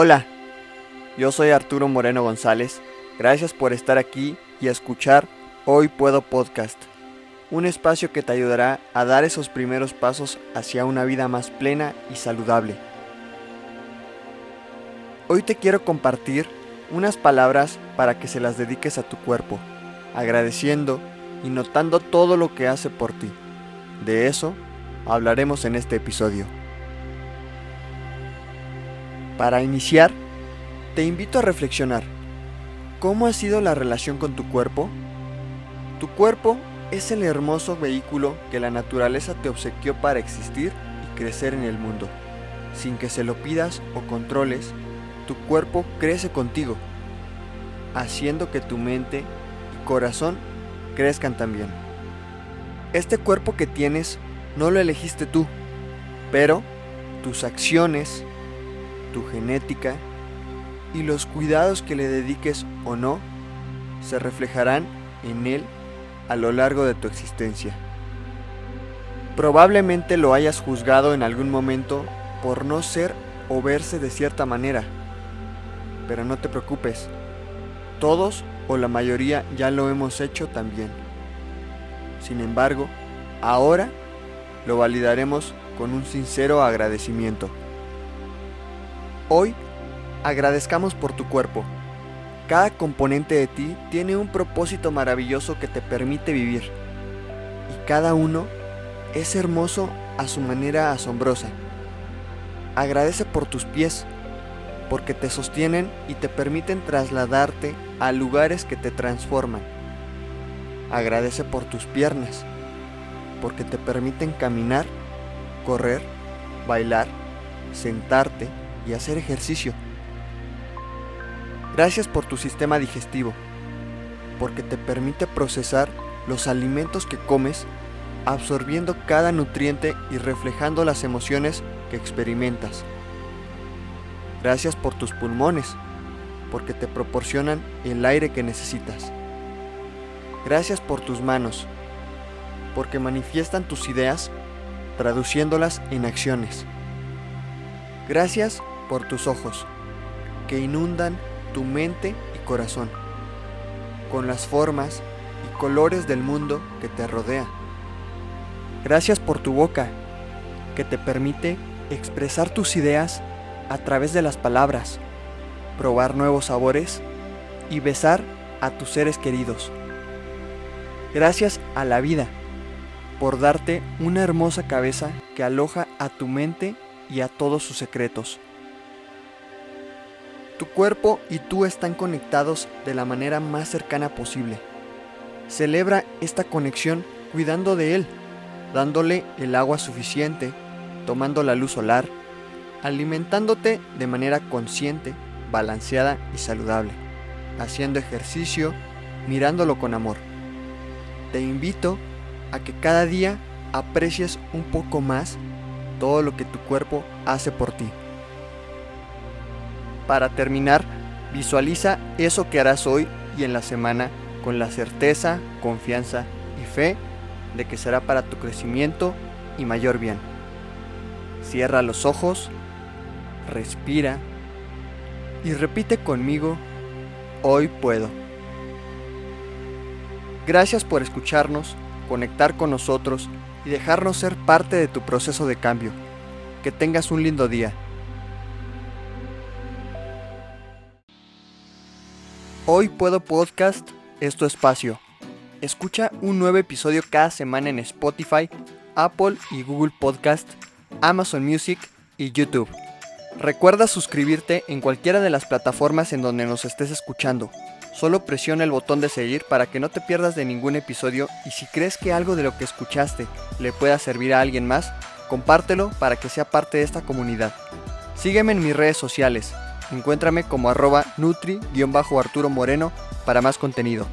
Hola, yo soy Arturo Moreno González. Gracias por estar aquí y escuchar Hoy Puedo Podcast, un espacio que te ayudará a dar esos primeros pasos hacia una vida más plena y saludable. Hoy te quiero compartir unas palabras para que se las dediques a tu cuerpo, agradeciendo y notando todo lo que hace por ti. De eso hablaremos en este episodio. Para iniciar, te invito a reflexionar. ¿Cómo ha sido la relación con tu cuerpo? Tu cuerpo es el hermoso vehículo que la naturaleza te obsequió para existir y crecer en el mundo. Sin que se lo pidas o controles, tu cuerpo crece contigo, haciendo que tu mente y corazón crezcan también. Este cuerpo que tienes no lo elegiste tú, pero tus acciones, genética y los cuidados que le dediques o no se reflejarán en él a lo largo de tu existencia. Probablemente lo hayas juzgado en algún momento por no ser o verse de cierta manera, pero no te preocupes, todos o la mayoría ya lo hemos hecho también. Sin embargo, ahora lo validaremos con un sincero agradecimiento. Hoy, agradezcamos por tu cuerpo. Cada componente de ti tiene un propósito maravilloso que te permite vivir. Y cada uno es hermoso a su manera asombrosa. Agradece por tus pies, porque te sostienen y te permiten trasladarte a lugares que te transforman. Agradece por tus piernas, porque te permiten caminar, correr, bailar, sentarte y hacer ejercicio. Gracias por tu sistema digestivo, porque te permite procesar los alimentos que comes, absorbiendo cada nutriente y reflejando las emociones que experimentas. Gracias por tus pulmones, porque te proporcionan el aire que necesitas. Gracias por tus manos, porque manifiestan tus ideas traduciéndolas en acciones. Gracias por tus ojos, que inundan tu mente y corazón, con las formas y colores del mundo que te rodea. Gracias por tu boca, que te permite expresar tus ideas a través de las palabras, probar nuevos sabores y besar a tus seres queridos. Gracias a la vida por darte una hermosa cabeza que aloja a tu mente y a todos sus secretos. Tu cuerpo y tú están conectados de la manera más cercana posible. Celebra esta conexión cuidando de él, dándole el agua suficiente, tomando la luz solar, alimentándote de manera consciente, balanceada y saludable, haciendo ejercicio, mirándolo con amor. Te invito a que cada día aprecies un poco más todo lo que tu cuerpo hace por ti. Para terminar, visualiza eso que harás hoy y en la semana con la certeza, confianza y fe de que será para tu crecimiento y mayor bien. Cierra los ojos, respira y repite conmigo, hoy puedo. Gracias por escucharnos, conectar con nosotros y dejarnos ser parte de tu proceso de cambio. Que tengas un lindo día. Hoy Puedo Podcast es tu espacio. Escucha un nuevo episodio cada semana en Spotify, Apple y Google Podcast, Amazon Music y YouTube. Recuerda suscribirte en cualquiera de las plataformas en donde nos estés escuchando. Solo presiona el botón de seguir para que no te pierdas de ningún episodio y si crees que algo de lo que escuchaste le pueda servir a alguien más, compártelo para que sea parte de esta comunidad. Sígueme en mis redes sociales. Encuéntrame como arroba nutri-arturo moreno para más contenido.